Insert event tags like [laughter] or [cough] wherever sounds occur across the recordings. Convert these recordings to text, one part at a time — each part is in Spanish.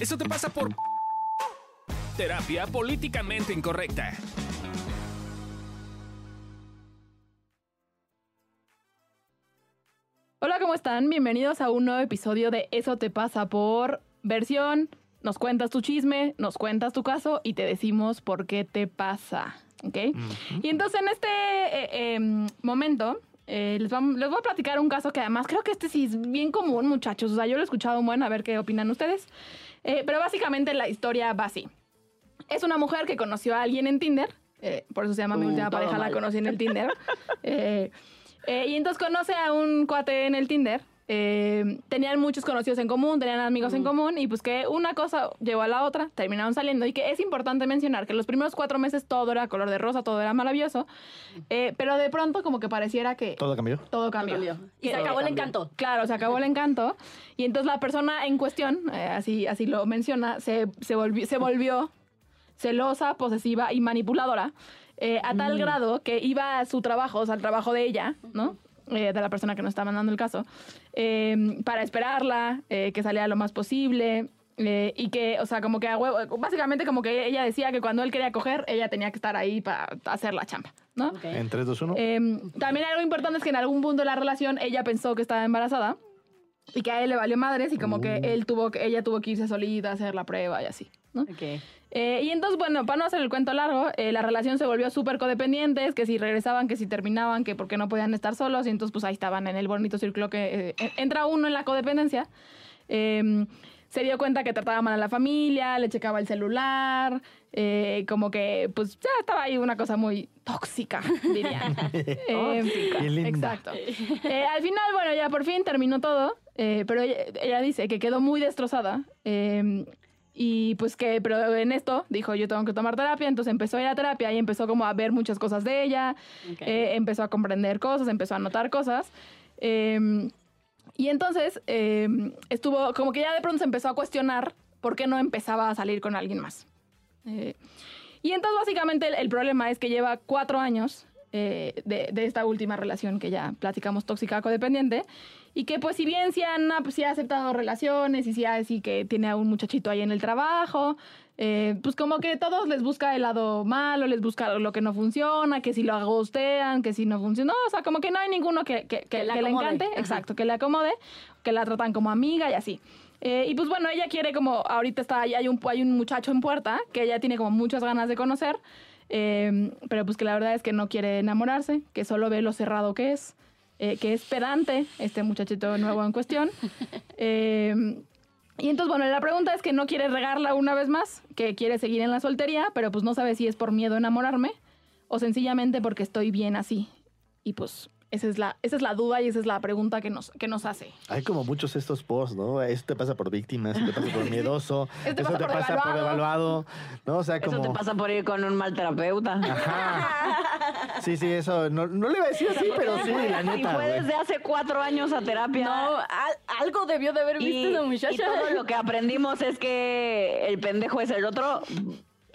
Eso te pasa por terapia políticamente incorrecta. Hola, ¿cómo están? Bienvenidos a un nuevo episodio de Eso te pasa por versión. Nos cuentas tu chisme, nos cuentas tu caso y te decimos por qué te pasa. ¿Ok? Y entonces en este eh, em, momento eh, les, vam- les voy a platicar un caso que además creo que este sí es bien común, muchachos. O sea, yo lo he escuchado un buen, a ver qué opinan ustedes. Eh, pero básicamente la historia va así. Es una mujer que conoció a alguien en Tinder. eh, por eso se llama Mi Uh, última pareja, la conocí en el Tinder. [laughs] Eh, eh, y entonces conoce a un cuate en el Tinder. Eh, tenían muchos conocidos en común, tenían amigos en común y pues que una cosa llevó a la otra, terminaron saliendo y que es importante mencionar que los primeros cuatro meses todo era color de rosa, todo era maravilloso, eh, pero de pronto como que pareciera que Todo cambió. todo cambió. cambió. Y Que- se acabó el cambió. encanto. Claro, se acabó el encanto. Y entonces la persona en cuestión, eh, así, así lo menciona, se, se, volvió, se volvió celosa, posesiva y manipuladora. eh, a Mm. tal grado que iba a su trabajo, o sea, al trabajo de ella, ¿no? Eh, de la persona que nos está mandando el caso, eh, para esperarla, eh, que saliera lo más posible. eh, y que, o sea, como que a huevo, básicamente como que ella decía que cuando él quería coger, ella tenía que estar ahí para hacer la chamba, ¿no? Ok. En 3, 2, 1. Eh, también algo importante es que en algún punto de la relación ella pensó que estaba embarazada y que a él le valió madres y como que él tuvo que, ella tuvo que irse solita a hacer la prueba y así, ¿no? Ok. Eh, y entonces, bueno, para no hacer el cuento largo, eh, la relación se volvió súper codependientes, que si regresaban, que si terminaban, que porque no podían estar solos, y entonces pues ahí estaban en el bonito círculo que eh, entra uno en la codependencia. Eh, se dio cuenta que trataba mal a la familia, le checaba el celular, eh, como que pues ya estaba ahí una cosa muy tóxica, [laughs] dirían. [laughs] Eh, Qué linda. Exacto. Eh, al final, bueno, ya por fin terminó todo, eh, pero ella, ella dice que quedó muy destrozada. eh, y pues que, pero en esto dijo, yo tengo que tomar terapia, entonces empezó a ir a terapia y empezó como a ver muchas cosas de ella, Ok. eh, empezó a comprender cosas, empezó a notar cosas. eh, y entonces eh, estuvo, como que ya de pronto se empezó a cuestionar por qué no empezaba a salir con alguien más. Eh, y entonces básicamente el, el problema es que lleva cuatro años eh, de, de esta última relación que ya platicamos tóxica codependiente y que pues si bien sí, han, pues, sí ha aceptado relaciones y sí, ha- sí que tiene a un muchachito ahí en el trabajo, eh, pues como que todos les busca el lado malo, les busca lo que no funciona, que si lo agostean, que si no funciona, no, o sea, como que no hay ninguno que, que, que- le encante, Ajá. exacto, que le acomode, que la tratan como amiga y así. Eh, y pues bueno, ella quiere como, ahorita está, ahí, hay un, hay un muchacho en puerta que ella tiene como muchas ganas de conocer, eh, pero pues que la verdad es que no quiere enamorarse, que solo ve lo cerrado que es, eh, que es pedante este muchachito nuevo en cuestión. [laughs] Eh, y entonces, bueno, la pregunta es que no quiere regarla una vez más, que quiere seguir en la soltería, pero pues no sabe si es por miedo a enamorarme o sencillamente porque estoy bien así. Y pues esa es la, esa es la duda y esa es la pregunta que nos, que nos hace. Hay como muchos estos posts, ¿no? Esto te pasa por víctima, eso te pasa por [laughs] miedoso, Esto te eso pasa te por pasa por devaluado. evaluado, ¿no? O sea, Eso como... te pasa por ir con un mal terapeuta. Ajá. [laughs] Sí, sí, eso, no, no le iba a decir así, pero sí, la neta, fue güey. desde hace cuatro años a terapia. No, al- algo debió de haber visto y, muchacha. y todo lo que aprendimos es que el pendejo es el otro.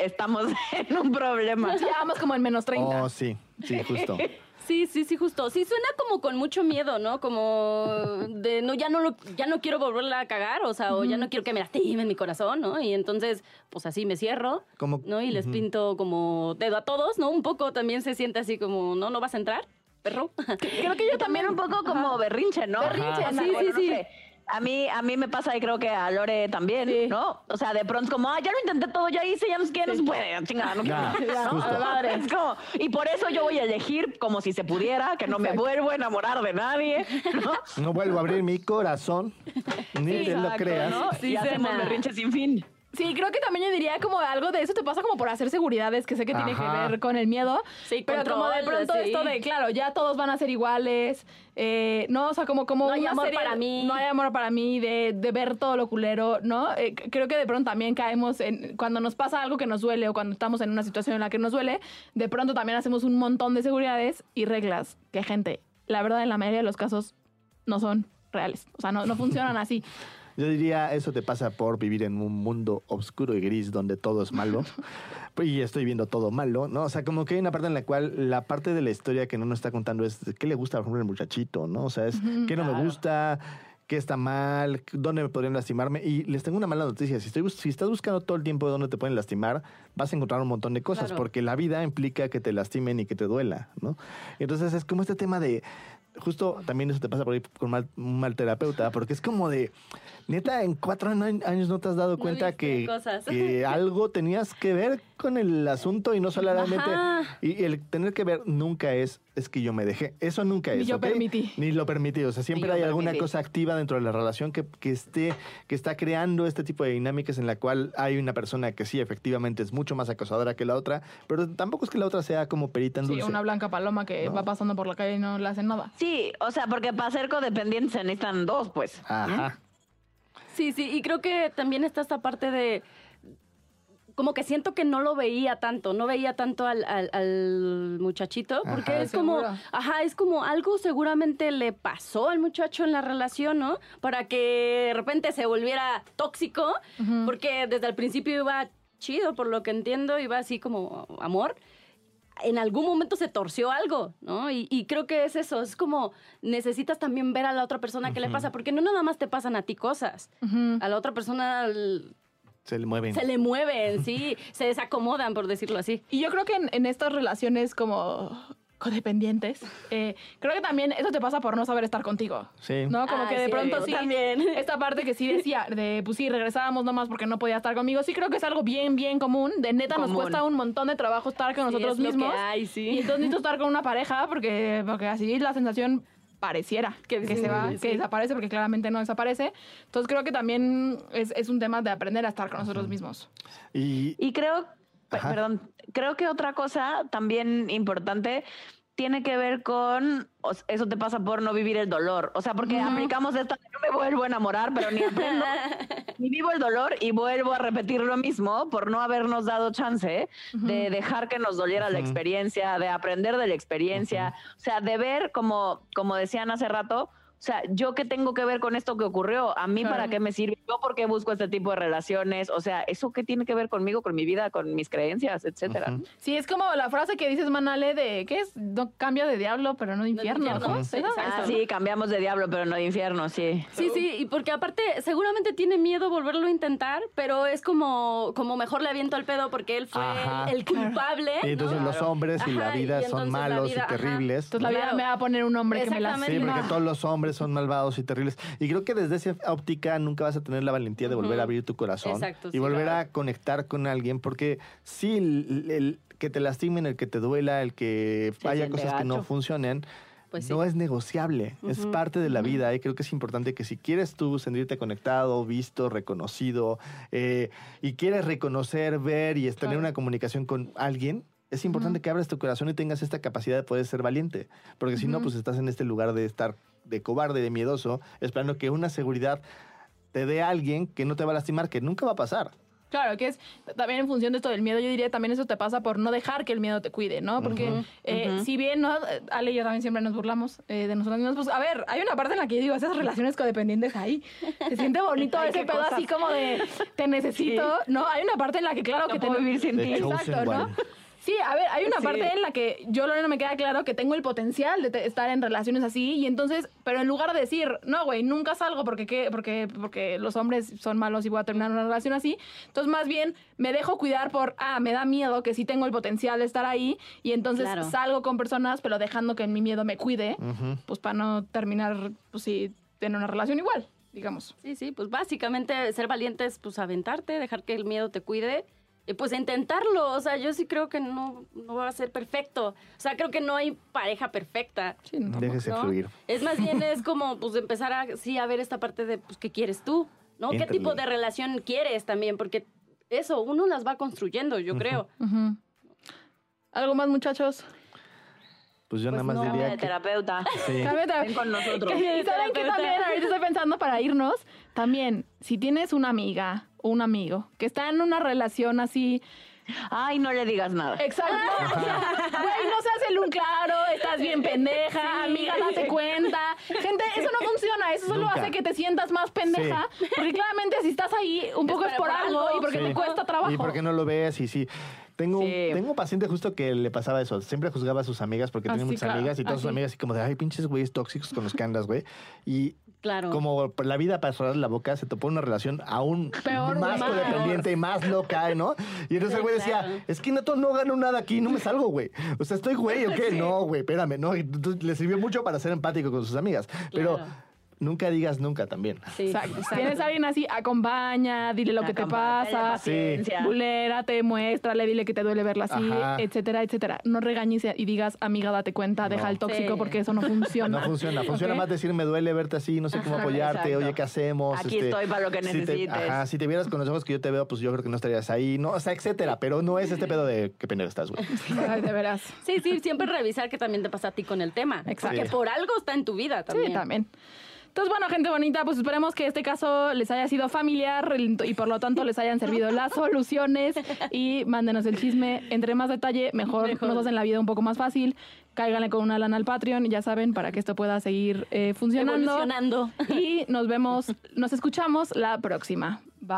Estamos [laughs] en un problema. Ya vamos como en menos 30. Oh, sí, sí, justo. [laughs] Sí, sí, sí, justo. Sí suena como con mucho miedo, ¿no? Como de no ya no lo ya no quiero volverla a cagar, o sea, o ya no quiero que me lastimen mi corazón, ¿no? Y entonces, pues así me cierro, Como- ¿no? Y les pinto como dedo a todos, ¿no? Un poco también se siente así como, "No, no vas a entrar, perro." Creo que yo [laughs] También un poco como berrinche, ¿no? Berrinche, sí, sí, no sí. sé. A mí, a mí me pasa y creo que a Lore también, Sí. ¿no? O sea, de pronto como, ah, ya lo intenté todo, ya hice, ya no sé qué, no se puede, chingada, no quiero. Ya, ¿no? Es como, y por eso yo voy a elegir como si se pudiera, que no me vuelvo a enamorar de nadie, ¿no? No vuelvo a abrir mi corazón, ni te lo creas. ¿no? Sí, y hacemos berrinche sin fin. Sí, creo que también yo diría como algo de eso te pasa como por hacer seguridades, que sé que tiene Ajá. que ver con el miedo. Sí, pero como de control, pronto sí. esto de, claro, ya todos van a ser iguales. eh, no, o sea, como, como No hay amor serie- para mí. No hay amor para mí, de, de ver todo lo culero, ¿no? Eh, creo que de pronto también caemos en. Cuando nos pasa algo que nos duele o cuando estamos en una situación en la que nos duele, de pronto también hacemos un montón de seguridades y reglas que, gente, la verdad, en la mayoría de los casos no son reales. O sea, no, no funcionan así. Yo diría, eso te pasa por vivir en un mundo oscuro y gris donde todo es malo. [laughs] y estoy viendo todo malo, ¿no? O sea, como que hay una parte en la cual la parte de la historia que no nos está contando es qué le gusta, por ejemplo, el muchachito, ¿no? O sea, es qué no me gusta, qué está mal, dónde me podrían lastimarme. Y les tengo una mala noticia. Si, estoy, bus- si estás buscando todo el tiempo dónde te pueden lastimar, vas a encontrar un montón de cosas, Claro. porque la vida implica que te lastimen y que te duela, ¿no? Entonces es como este tema de... Justo también eso te pasa por ahí con mal- un mal terapeuta, porque es como de, neta, en cuatro años no te has dado cuenta que, algo tenías que ver con el asunto y no solamente... Y el tener que ver nunca es, es que yo me dejé. Eso nunca Ni es. yo ¿ok? permití. Ni lo permití. O sea, siempre yo hay alguna cosa activa dentro de la relación que, que esté, que está creando este tipo de dinámicas en la cual hay una persona que sí, efectivamente, es mucho más acosadora que la otra, pero tampoco es que la otra sea como perita en Sí, dulce. una blanca paloma que No. va pasando por la calle y no le hacen nada. Sí, o sea, porque para ser codependientes se necesitan dos, pues. Ajá. Sí, sí, y creo que también está esta parte de como que siento que no lo veía tanto, no veía tanto al, al- al muchachito, porque Ajá. es como, Seguro. ajá, es como algo seguramente le pasó al muchacho en la relación, ¿no? Para que de repente se volviera tóxico, porque desde el principio iba chido, por lo que entiendo, iba así como amor. En algún momento se torció algo, ¿no? Y, y creo que es eso, es como necesitas también ver a la otra persona qué le pasa, porque no nada más te pasan a ti cosas, a la otra persona Se le mueven. se le mueven, sí, se desacomodan, por decirlo así. Y yo creo que en, en estas relaciones como codependientes, eh, creo que también eso te pasa por no saber estar contigo. Sí. ¿No? Como Ah, que de sí, pronto sí. también. [laughs] Esta parte que sí decía, de pues sí, regresábamos nomás porque no podía estar conmigo. Sí, creo que es algo bien, bien común. De neta, nos Común. cuesta un montón de trabajo estar con Sí, nosotros es lo que mismos. hay, sí. Y entonces necesito estar con una pareja porque, porque así la sensación pareciera que, que sí, se va, sí. que desaparece porque claramente no desaparece. Entonces creo que también es, es un tema de aprender a estar con nosotros mismos. Y Y creo, Ajá. perdón, creo que otra cosa también importante tiene que ver con, o eso te pasa por no vivir el dolor. O sea, porque aplicamos esta, no me vuelvo a enamorar, pero ni aprendo, [laughs] ni vivo el dolor y vuelvo a repetir lo mismo por no habernos dado chance de dejar que nos doliera la experiencia, de aprender de la experiencia, o sea, de ver, como, como decían hace rato, o sea, yo qué tengo que ver con esto que ocurrió, a mí Claro. para qué me sirve, yo por qué busco este tipo de relaciones, o sea, eso qué tiene que ver conmigo, con mi vida, con mis creencias, etcétera. Sí, es como la frase que dices, Manale, de ¿qué es? No, cambio de diablo, pero no de No de infierno. ¿no? Ah, sí, cambiamos de diablo, pero no de infierno, sí. Sí, sí, y porque aparte seguramente tiene miedo volverlo a intentar, pero es como, como mejor le aviento al pedo porque él fue Ajá. el culpable. y entonces ¿no? los hombres y la Ajá, vida son malos vida, y ajá. terribles. Entonces la vida Claro. me va a poner un hombre que me la. Sí, porque todos los hombres son malvados y terribles. Y creo que desde esa óptica nunca vas a tener la valentía de volver a abrir tu corazón Exacto, y sí, volver claro. a conectar con alguien, porque sí, el, el que te lastimen, el que te duela, el que haya cosas que no funcionen, Pues no es negociable, es parte de la vida. Y creo que es importante que si quieres tú sentirte conectado, visto, reconocido, eh, y quieres reconocer, ver y tener Claro. una comunicación con alguien, es importante que abras tu corazón y tengas esta capacidad de poder ser valiente. Porque si no, pues estás en este lugar de estar de cobarde, de miedoso, esperando que una seguridad te dé a alguien que no te va a lastimar, que nunca va a pasar. Claro, que es también en función de esto del miedo, yo diría también eso te pasa por no dejar que el miedo te cuide, ¿no? Porque eh, si bien, ¿no? Ale y yo también siempre nos burlamos eh, de nosotros mismos, pues a ver, hay una parte en la que yo digo, esas relaciones codependientes ahí, se siente [laughs] bonito Ay, ese pedo cosas. así como de, te necesito, ¿no? Hay una parte en la que claro No que te... puedo vivir sin ti. Exacto, ¿no? Sí, a ver, hay una Sí. parte en la que yo, Lorena, me queda claro que tengo el potencial de estar en relaciones así y entonces, pero en lugar de decir, no, güey, nunca salgo porque, ¿qué? porque, porque los hombres son malos y voy a terminar una relación así, entonces más bien me dejo cuidar por, ah, me da miedo que sí tengo el potencial de estar ahí y entonces Claro. salgo con personas, pero dejando que mi miedo me cuide, pues para no terminar, pues sí, tener una relación igual, digamos. Sí, sí, pues básicamente ser valiente es pues aventarte, dejar que el miedo te cuide pues intentarlo. O sea, yo sí creo que no, no va a ser perfecto. O sea, creo que no hay pareja perfecta. Sí, no. Déjese ¿no? fluir. Es más bien [laughs] es como pues empezar a sí a ver esta parte de pues qué quieres tú, ¿no? ¿Qué tipo de relación quieres también? Porque eso uno las va construyendo, yo creo. ¿Algo más, muchachos? Pues yo Pues nada más no, Cambia diría de que... terapeuta. Sí. Cámbiate. Ven con nosotros. Y saben que también, ahorita estoy pensando para irnos, también, si tienes una amiga o un amigo que está en una relación así, Ay, no le digas nada. exacto, güey, no se hace el un claro, estás bien pendeja, amiga, date cuenta. Gente, eso no funciona, eso solo Nunca. hace que te sientas más pendeja, porque claramente si estás ahí, un poco es, por algo y porque Sí. te cuesta trabajo. Y porque no lo ves y sí. Tengo, Sí. tengo un paciente justo que le pasaba eso. Siempre juzgaba a sus amigas porque Ah, tenía sí, muchas claro. amigas y todas Ah, sus sí. amigas así como de, ay, pinches güeyes tóxicos con los que andas, güey. Y Claro. como la vida para cerrar la boca se topó una relación aún Peor, más güey. codependiente y más loca, ¿no? Y entonces el güey decía, es que neto no gano nada aquí, no me salgo, güey. O sea, estoy güey o qué? [laughs] No, güey, espérame, no. Y entonces le sirvió mucho para ser empático con sus amigas. Pero Claro. Nunca digas nunca también. Sí, Exacto. Tienes a alguien así, acompaña, dile lo que te pasa, paciencia. bulérate, muéstrale, dile que te duele verla así, Ajá. etcétera, etcétera. No regañes y digas, amiga, date cuenta, deja No. el tóxico Sí. porque eso no funciona. [laughs] No funciona. Funciona ¿Ok? más decir me duele verte así, no sé cómo apoyarte, exacto. oye, ¿qué hacemos? Aquí estoy para lo que si te- necesites. ajá, si te vieras con los ojos que yo te veo, pues yo creo que no estarías ahí, no, o sea, etcétera. Pero no es este pedo de qué pendejo estás, güey. [laughs] Ay, de veras. Sí, sí, siempre revisar que también te pasa a ti con el tema. Exacto. Porque por algo está en tu vida también. Sí, también. Entonces, bueno, gente bonita, pues esperemos que este caso les haya sido familiar y por lo tanto les hayan servido las soluciones y mándenos el chisme. Entre más detalle, mejor, Mejor. nos hacen la vida un poco más fácil. Cáiganle con una lana al Patreon, ya saben, para que esto pueda seguir eh, funcionando. Evolucionando. Y nos vemos, nos escuchamos la próxima. Bye.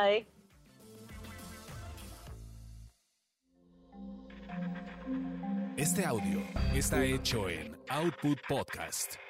Ay. Este audio está hecho en Output Podcast.